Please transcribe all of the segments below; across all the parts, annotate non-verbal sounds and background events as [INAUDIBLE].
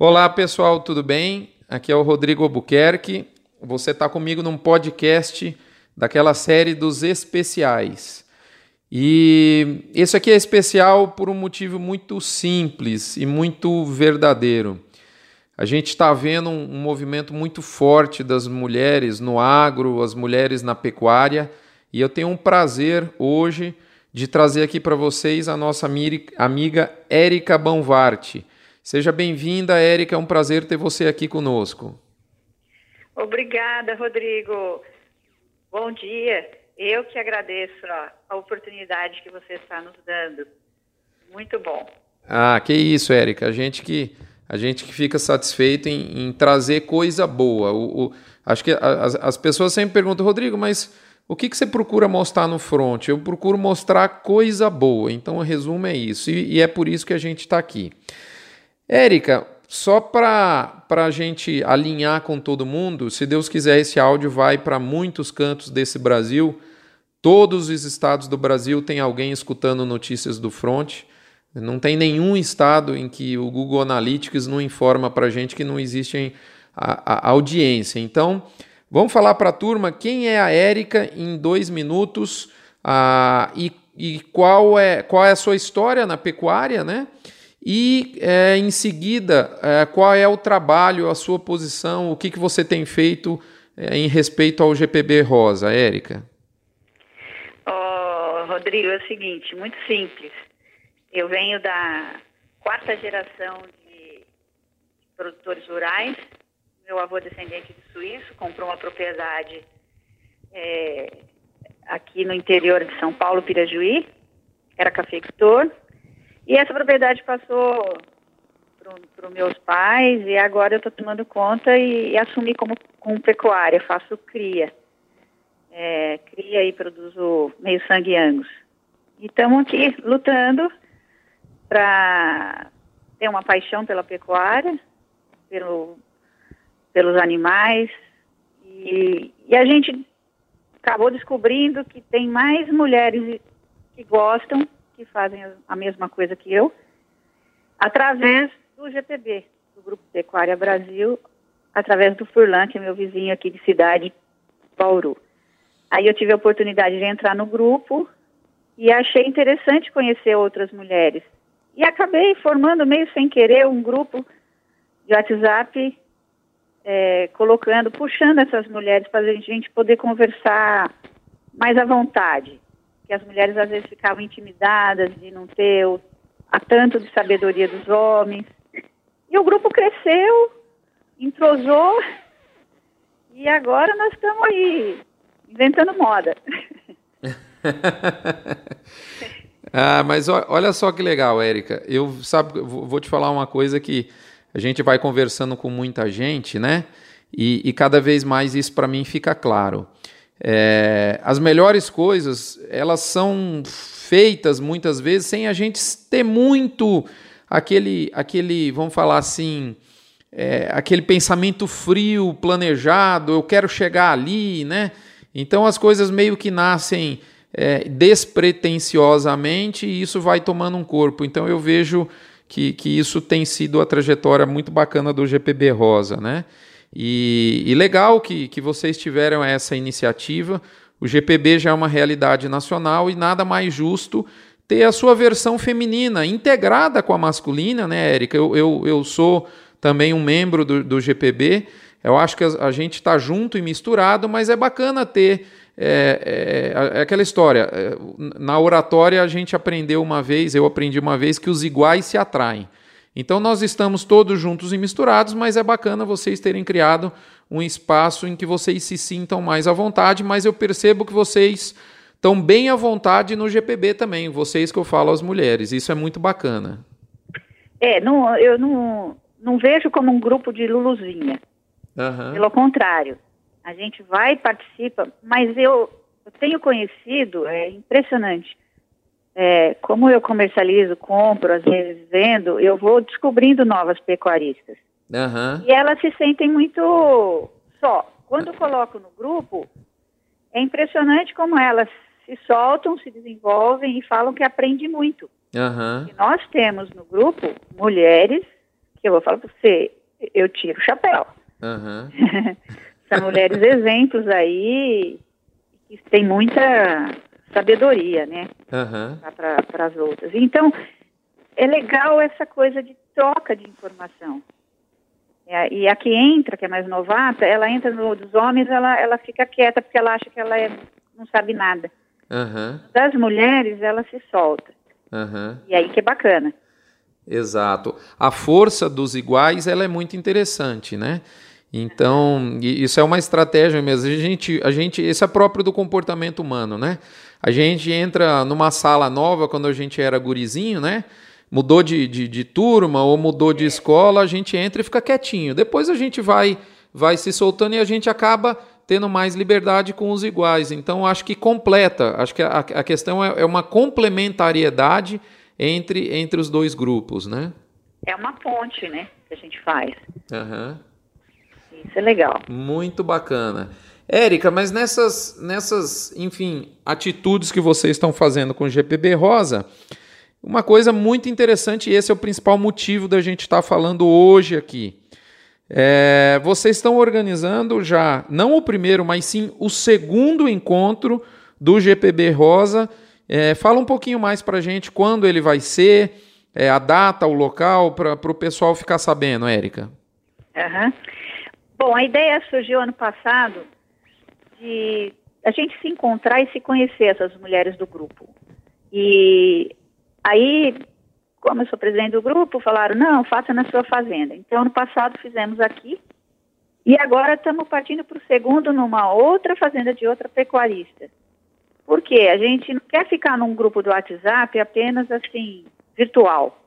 Olá pessoal, tudo bem? Aqui é o Rodrigo Albuquerque. Você está comigo num podcast daquela série dos especiais. E esse aqui é especial por um motivo muito simples e muito verdadeiro. A gente está vendo um, movimento muito forte das mulheres no agro, as mulheres na pecuária, e eu tenho um prazer hoje de trazer aqui para vocês a nossa amiga Érica Banvarte. Seja bem-vinda, Érica, é um prazer ter você aqui conosco. Obrigada, Rodrigo. Bom dia. Eu que agradeço a oportunidade que você está nos dando. Muito bom. Ah, que isso, Érica. A gente que a gente que fica satisfeito em, em trazer coisa boa. O, o acho que as, as, pessoas sempre perguntam, Rodrigo, mas o que, que você procura mostrar no front? Eu procuro mostrar coisa boa. Então, o resumo é isso. E, e é por isso que a gente está aqui. Érica, só para a gente alinhar com todo mundo, se Deus quiser, esse áudio vai para muitos cantos desse Brasil. Todos os estados do Brasil tem alguém escutando notícias do front. Não tem nenhum estado em que o Google Analytics não informa para a gente que não existe a, a audiência. Então, vamos falar para a turma quem é a Érica em dois minutos a, e, e qual, é, qual é a sua história na pecuária, né? E é, em seguida, é, qual é o trabalho, a sua posição, o que, que você tem feito é, em respeito ao GPB Rosa, Érica? Oh, Rodrigo, é o seguinte, muito simples. Eu venho da quarta geração de produtores rurais. Meu avô descendente de suíço comprou uma propriedade é, aqui no interior de São Paulo, Pirajuí. Era cafeicultor. E essa propriedade passou para os meus pais e agora eu estou tomando conta e, e, assumi como, como pecuária. Faço cria. É, cria e produzo meio sangue angus. E estamos aqui lutando para ter uma paixão pela pecuária, pelo, pelos animais. E, e a gente acabou descobrindo que tem mais mulheres que gostam, que fazem a mesma coisa que eu, através do GPB, do Grupo Pecuária Brasil, através do Furlan, que é meu vizinho aqui de cidade, Bauru. Aí eu tive a oportunidade de entrar no grupo e achei interessante conhecer outras mulheres e acabei formando, meio sem querer, um grupo de WhatsApp, é, colocando, puxando essas mulheres para a gente poder conversar mais à vontade. Que as mulheres às vezes ficavam intimidadas de não ter o, a tanto de sabedoria dos homens. E o grupo cresceu, entrosou, e agora nós estamos aí, inventando moda. [LAUGHS] Ah, mas olha só que legal, Érica. Eu sabe, vou te falar uma coisa que a gente vai conversando com muita gente, né? E, e cada vez mais isso para mim fica claro. É, as melhores coisas elas são feitas muitas vezes sem a gente ter muito aquele, aquele, vamos falar assim, é, aquele pensamento frio, planejado. Eu quero chegar ali, né? Então as coisas meio que nascem é, despretensiosamente e isso vai tomando um corpo. Então eu vejo que, que isso tem sido a trajetória muito bacana do GPB Rosa, né? E, e legal que, que vocês tiveram essa iniciativa. O GPB já é uma realidade nacional e nada mais justo ter a sua versão feminina integrada com a masculina, né, Érica? Eu, eu, eu sou também um membro do, do GPB. Eu acho que a, gente está junto e misturado, mas é bacana ter é, é, é, aquela história. É, na oratória, a gente aprendeu uma vez, eu aprendi uma vez, que os iguais se atraem. Então, nós estamos todos juntos e misturados, mas é bacana vocês terem criado um espaço em que vocês se sintam mais à vontade, mas eu percebo que vocês estão bem à vontade no GPB também, vocês que eu falo às mulheres. Isso é muito bacana. É, não, eu não, não vejo como um grupo de Luluzinha. Uhum. Pelo contrário, a gente vai e participa, mas eu, eu tenho conhecido, é impressionante, é, como eu comercializo, compro, às vezes vendo, eu vou descobrindo novas pecuaristas. Uhum. E elas se sentem muito só. Quando eu coloco no grupo, é impressionante como elas se soltam, se desenvolvem e falam que aprendem muito. Uhum. E nós temos no grupo mulheres que eu vou falar para você, eu tiro o chapéu. Uhum. [LAUGHS] São mulheres exemplos aí que têm muita sabedoria, né? Uhum. Para as outras. Então, é legal essa coisa de troca de informação. E a que entra, que é mais novata, ela entra no dos homens, ela, ela fica quieta porque ela acha que ela é, não sabe nada. Uhum. Das mulheres, ela se solta. Uhum. E aí que é bacana. Exato. A força dos iguais ela é muito interessante, né? Então, isso é uma estratégia mesmo. A gente, a gente, esse é próprio do comportamento humano, né? A gente entra numa sala nova quando a gente era gurizinho, né? Mudou de, de, de turma ou mudou de escola, a gente entra e fica quietinho. Depois a gente vai, vai se soltando e a gente acaba tendo mais liberdade com os iguais. Então, acho que completa. Acho que a, a questão é, é uma complementariedade entre, entre os dois grupos, né? É uma ponte, né, que a gente faz. Uhum. Isso é legal. Muito bacana. Érica, mas nessas, nessas, enfim, atitudes que vocês estão fazendo com o GPB Rosa, uma coisa muito interessante, e esse é o principal motivo da gente estar falando hoje aqui. É, vocês estão organizando já, não o primeiro, mas sim o segundo encontro do GPB Rosa é, fala um pouquinho mais para a gente quando ele vai ser, é, a data, o local, para o pessoal ficar sabendo, Érica. Uhum. Bom, a ideia surgiu ano passado de a gente se encontrar e se conhecer, essas mulheres do grupo. E aí, como eu sou presidente do grupo, falaram, não, faça na sua fazenda. Então, ano passado fizemos aqui, e agora estamos partindo para o segundo numa outra fazenda de outra pecuarista. Por quê? A gente não quer ficar num grupo do WhatsApp apenas assim, virtual.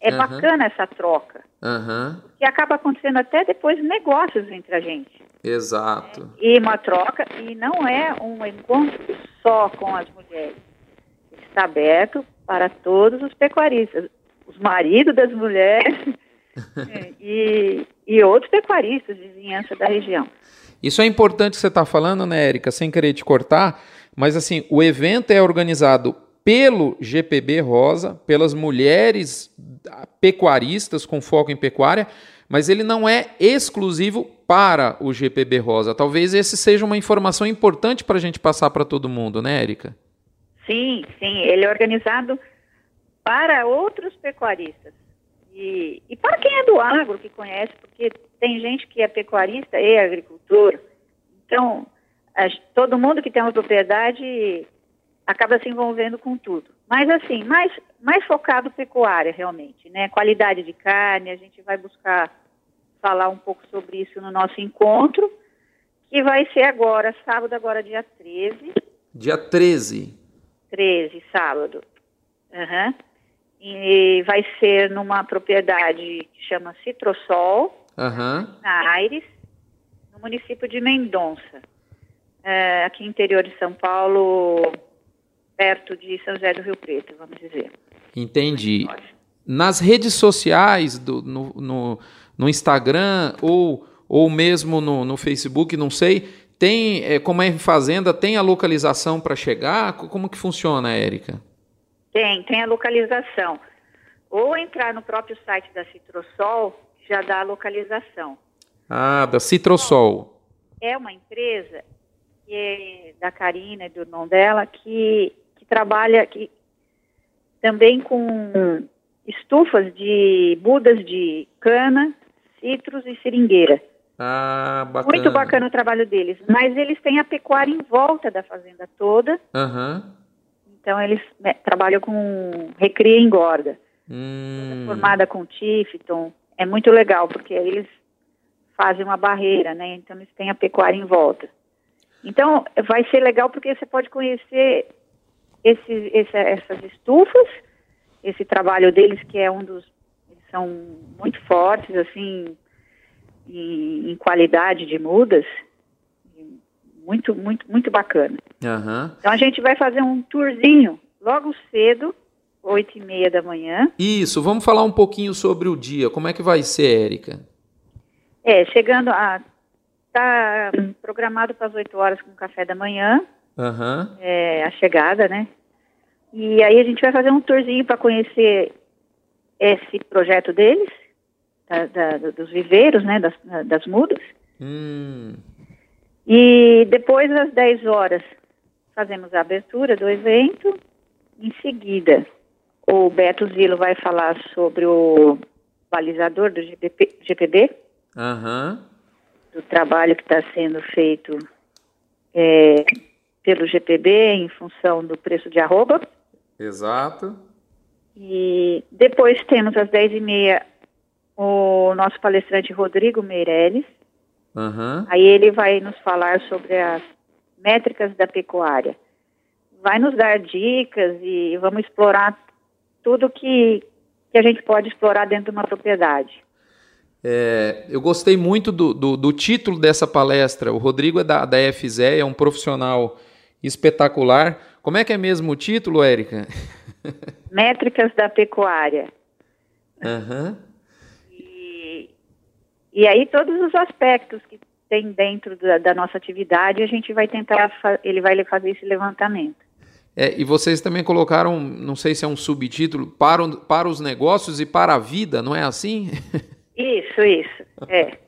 É uhum. bacana essa troca. Uhum. Que acaba acontecendo até depois negócios entre a gente. Exato. É, e uma troca, e não é um encontro só com as mulheres. Está aberto para todos os pecuaristas, os maridos das mulheres [LAUGHS] e, e outros pecuaristas de vizinhança da região. Isso é importante que você está falando, né, Érica, sem querer te cortar, mas assim, o evento é organizado pelo GPB Rosa, pelas mulheres pecuaristas com foco em pecuária, mas ele não é exclusivo para o GPB Rosa. Talvez esse seja uma informação importante para a gente passar para todo mundo, né, Érica? Sim, sim. Ele é organizado para outros pecuaristas. E, e para quem é do agro, que conhece, porque tem gente que é pecuarista e agricultor. Então, todo mundo que tem uma propriedade acaba se envolvendo com tudo. Mas assim, mais, mais focado pecuária realmente, né? Qualidade de carne, a gente vai buscar falar um pouco sobre isso no nosso encontro, que vai ser agora, sábado, agora dia 13. Dia 13. 13, sábado. Uhum. E vai ser numa propriedade que chama Citrosol, uhum. na Aires, no município de Mendonça é, aqui interior de São Paulo, perto de São José do Rio Preto, vamos dizer. Entendi. Nas redes sociais, do, no, no, no Instagram ou, ou mesmo no, no Facebook, não sei, tem, é, como é fazenda, tem a localização para chegar? Como que funciona, Érica? Tem, tem a localização. Ou entrar no próprio site da Citrosol, já dá a localização. Ah, da Citrosol. É uma empresa é da Karina do irmão dela, que trabalha que, também com estufas de mudas de cana, citros e seringueira. Ah, bacana. Muito bacana o trabalho deles. Mas eles têm a pecuária em volta da fazenda toda. Uhum. Então eles né, trabalham com recria e engorda. Hum. Formada com Tifton. É muito legal, porque eles fazem uma barreira, né? Então eles têm a pecuária em volta. Então, vai ser legal porque você pode conhecer esse, esse, essas estufas, esse trabalho deles que é um dos. São muito fortes, assim, em, em qualidade de mudas. Muito, muito, muito bacana. Uhum. Então a gente vai fazer um tourzinho logo cedo, oito e meia da manhã. Isso, vamos falar um pouquinho sobre o dia. Como é que vai ser, Érica? É, chegando a está programado para as 8 horas com café da manhã. Uhum. É, a chegada, né? E aí a gente vai fazer um tourzinho para conhecer esse projeto deles. da, da, dos viveiros, né, das, das mudas. Hum. E depois, às 10 horas, fazemos a abertura do evento. Em seguida, o Beto Zilo vai falar sobre o balizador do GPP, GPB, uhum. do trabalho que está sendo feito é, pelo GPB em função do preço de arroba. Exato. E depois temos às 10h30 o nosso palestrante Rodrigo Meirelles. Uhum. Aí ele vai nos falar sobre as métricas da pecuária. Vai nos dar dicas e vamos explorar tudo que, que a gente pode explorar dentro de uma propriedade. É, eu gostei muito do, do, do, título dessa palestra. O Rodrigo é da, da FZE, é um profissional espetacular. Como é que é mesmo o título, Érica? [LAUGHS] Métricas da pecuária. Uhum. E, e aí todos os aspectos que tem dentro da, da nossa atividade, a gente vai tentar, ele vai fazer esse levantamento. É, e vocês também colocaram, não sei se é um subtítulo, para, para os negócios e para a vida, não é assim? [LAUGHS] Isso, isso, é.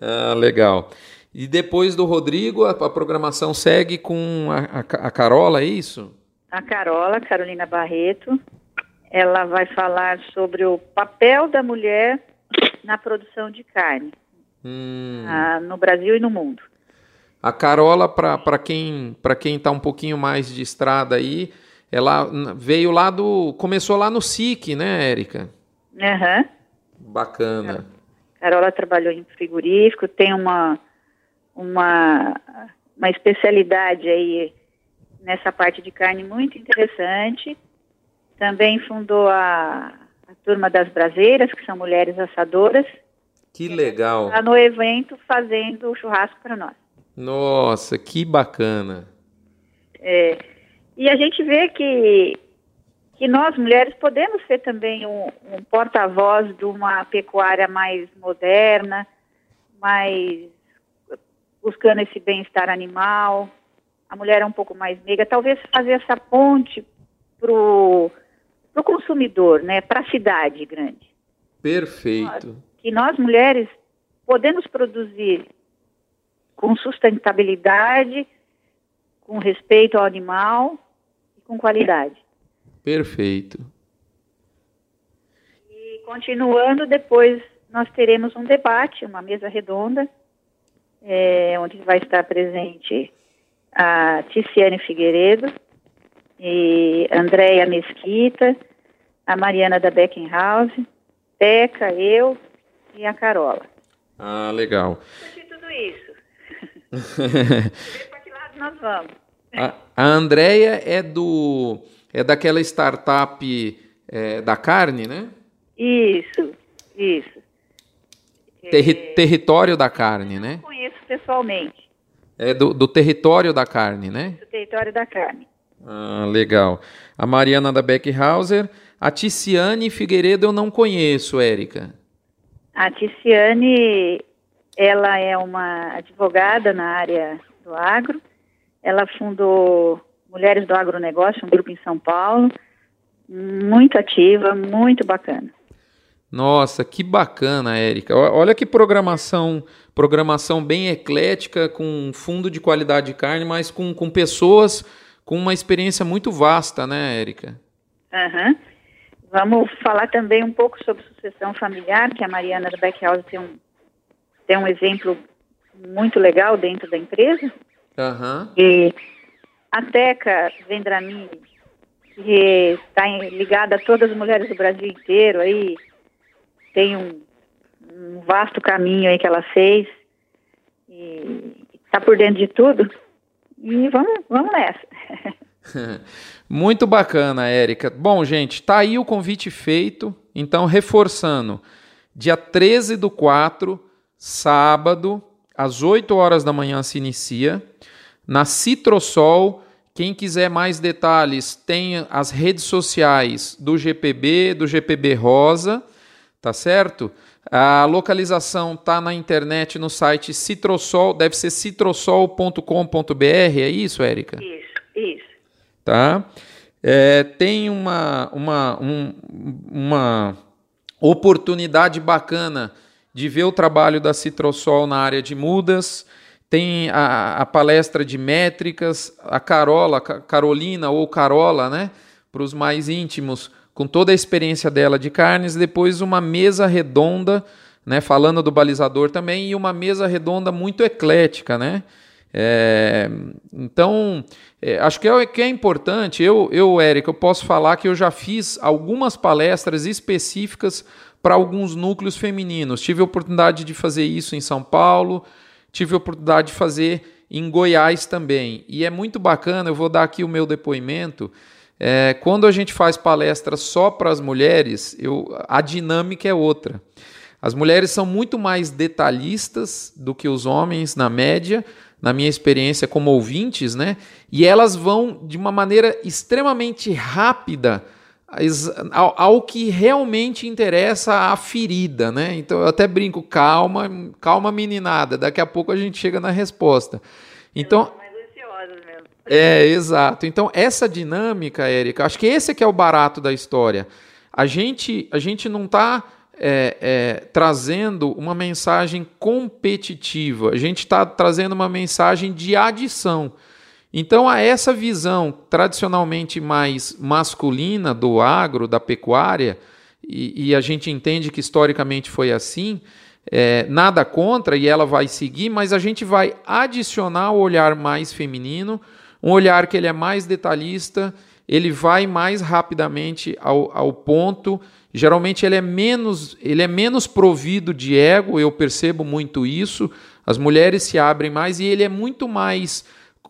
ah, legal. E depois do Rodrigo, a, a programação segue com a, a, a, Carola, é isso? A Carola, Carolina Barreto, ela vai falar sobre o papel da mulher na produção de carne hum. ah, no Brasil e no mundo. A Carola, para quem para quem está um pouquinho mais de estrada aí, ela veio lá do. Começou lá no SIC, né, Érica? Aham. Uhum. Bacana. Carola trabalhou em frigorífico, tem uma, uma, uma especialidade aí nessa parte de carne muito interessante. Também fundou a, a Turma das Braseiras, que são mulheres assadoras. Que legal. Está no evento fazendo o churrasco para nós. Nossa, que bacana. É, e a gente vê que, que nós, mulheres, podemos ser também um, um porta-voz de uma pecuária mais moderna, mais buscando esse bem-estar animal. A mulher é um pouco mais meiga. Talvez fazer essa ponte para o consumidor, né, para a cidade grande. Perfeito. Que nós, mulheres, podemos produzir com sustentabilidade, com respeito ao animal e com qualidade. Perfeito. E continuando, depois nós teremos um debate, uma mesa redonda, é, onde vai estar presente a Ticiane Figueiredo e Andréia Mesquita, a Mariana da Beckenhouse, Teca, eu e a Carola. Ah, legal. De tudo isso [LAUGHS] para que lado nós vamos. A, a Andrea é do é daquela startup é, da carne, né? Isso, isso. Terri é... Território da carne, né? Conheço pessoalmente. É do, do território da carne, né? Do território da carne. Ah, legal. A Mariana da Beckhauser. A Ticiane Figueiredo eu não conheço, Érica. A Ticiane ela é uma advogada na área do agro. Ela fundou Mulheres do Agronegócio, um grupo em São Paulo, muito ativa, muito bacana. Nossa, que bacana, Érica. Olha que programação, programação bem eclética, com fundo de qualidade de carne, mas com, com pessoas com uma experiência muito vasta, né, Érica? Uhum. Vamos falar também um pouco sobre sucessão familiar, que a Mariana do Beckhouse tem um tem um exemplo muito legal dentro da empresa. Uhum. E a Teca Vendramini, que está ligada a todas as mulheres do Brasil inteiro, aí tem um, um vasto caminho aí que ela fez e está por dentro de tudo. E vamos, vamos nessa. [LAUGHS] Muito bacana, Érica. Bom, gente, tá aí o convite feito. Então, reforçando, dia 13 do 4, sábado, às 8 horas da manhã se inicia. Na Citrosol, quem quiser mais detalhes, tem as redes sociais do GPB, do GPB Rosa, tá certo? A localização tá na internet no site Citrosol, deve ser citrosol.com.br, é isso, Érica? Isso, isso. Tá? É, tem uma, uma, um, uma oportunidade bacana de ver o trabalho da Citrosol na área de mudas. Tem a, a palestra de métricas, a Carola, Carolina ou Carola, né? Para os mais íntimos, com toda a experiência dela de carnes. Depois, uma mesa redonda, né? Falando do balizador também, e uma mesa redonda muito eclética, né? É, então, é, acho que é, que é importante. Eu, eu, Érica, eu posso falar que eu já fiz algumas palestras específicas para alguns núcleos femininos. Tive a oportunidade de fazer isso em São Paulo, tive a oportunidade de fazer em Goiás também. E é muito bacana, eu vou dar aqui o meu depoimento. É, quando a gente faz palestra só para as mulheres, eu, a dinâmica é outra. As mulheres são muito mais detalhistas do que os homens, na média, na minha experiência como ouvintes, né? E elas vão de uma maneira extremamente rápida ao, ao, que realmente interessa a ferida, né? Então eu até brinco, calma, calma meninada, daqui a pouco a gente chega na resposta. Então é, exato. Então essa dinâmica, Érica, acho que esse é que é o barato da história. A gente, a gente não está é, é, trazendo uma mensagem competitiva, a gente está trazendo uma mensagem de adição. Então, a essa visão tradicionalmente mais masculina do agro, da pecuária, e, e a gente entende que historicamente foi assim, é, nada contra e ela vai seguir, mas a gente vai adicionar o olhar mais feminino, um olhar que ele é mais detalhista, ele vai mais rapidamente ao, ao ponto. Geralmente ele é menos ele é menos provido de ego, eu percebo muito isso. As mulheres se abrem mais e ele é muito mais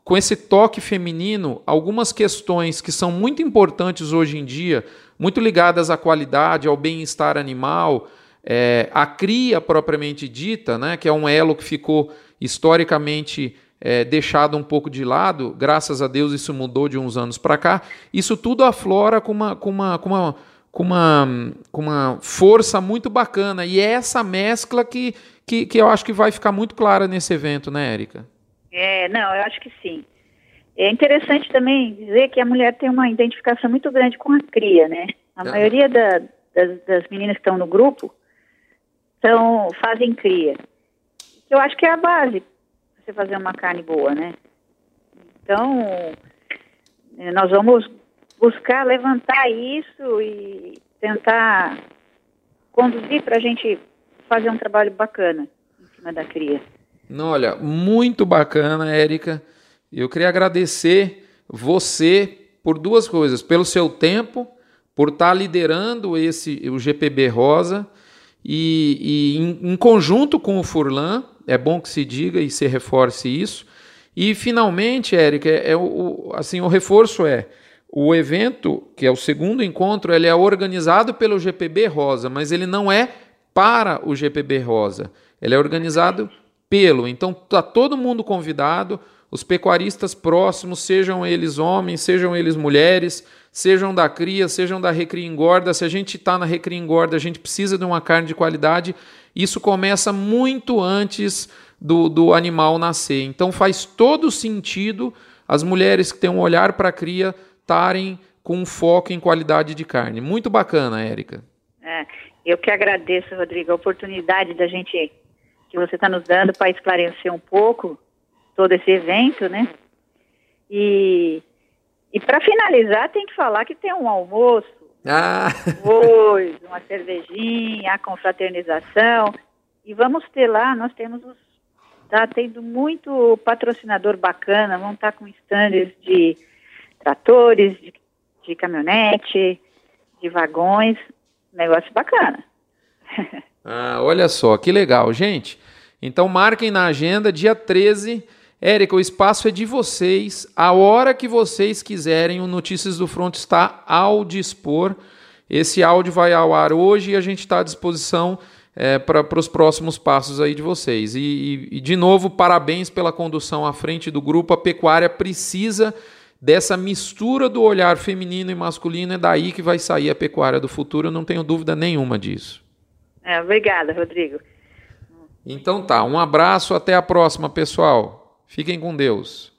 com esse toque feminino, algumas questões que são muito importantes hoje em dia, muito ligadas à qualidade, ao bem-estar animal, é, a cria propriamente dita, né, que é um elo que ficou historicamente é, deixado um pouco de lado, graças a Deus isso mudou de uns anos para cá, isso tudo aflora com uma, com uma, com uma, com uma, com uma força muito bacana. E é essa mescla que, que, que eu acho que vai ficar muito clara nesse evento, né, Érica? É, não, eu acho que sim. É interessante também dizer que a mulher tem uma identificação muito grande com a cria, né? A ah. maioria da, das, das, meninas que estão no grupo são, fazem cria. Eu acho que é a base você fazer uma carne boa, né? Então, é, nós vamos buscar levantar isso e tentar conduzir para a gente fazer um trabalho bacana em cima da cria. Não, olha, muito bacana, Érica. Eu queria agradecer você por duas coisas, pelo seu tempo, por estar liderando esse o GPB Rosa e, e em, em, conjunto com o Furlan, é bom que se diga e se reforce isso. E finalmente, Érica, é, é o, assim o reforço é o evento, que é o segundo encontro, ele é organizado pelo GPB Rosa, mas ele não é para o GPB Rosa. Ele é organizado pelo. Então tá todo mundo convidado, os pecuaristas próximos, sejam eles homens, sejam eles mulheres, sejam da cria, sejam da recria engorda. Se a gente está na recria engorda, a gente precisa de uma carne de qualidade. Isso começa muito antes do, do animal nascer. Então faz todo sentido as mulheres que têm um olhar para a cria estarem com um foco em qualidade de carne. Muito bacana, Érica. É, eu que agradeço, Rodrigo, a oportunidade da gente que você está nos dando para esclarecer um pouco todo esse evento, né? E, e para finalizar, tem que falar que tem um almoço, ah. Uma cervejinha, a confraternização. E vamos ter lá, nós temos os. Está tendo muito patrocinador bacana, vão estar tá com stands de tratores, de, de caminhonete, de vagões. Negócio bacana. [LAUGHS] Ah, olha só, que legal, gente. Então marquem na agenda, dia 13. Érica, o espaço é de vocês. A hora que vocês quiserem, o Notícias do Front está ao dispor. Esse áudio vai ao ar hoje e a gente está à disposição é, para os próximos passos aí de vocês. E, e, e, de novo, parabéns pela condução à frente do grupo. A pecuária precisa dessa mistura do olhar feminino e masculino. É daí que vai sair a pecuária do futuro, eu não tenho dúvida nenhuma disso. É, obrigada, Rodrigo. Então tá, um abraço, até a próxima, pessoal. Fiquem com Deus.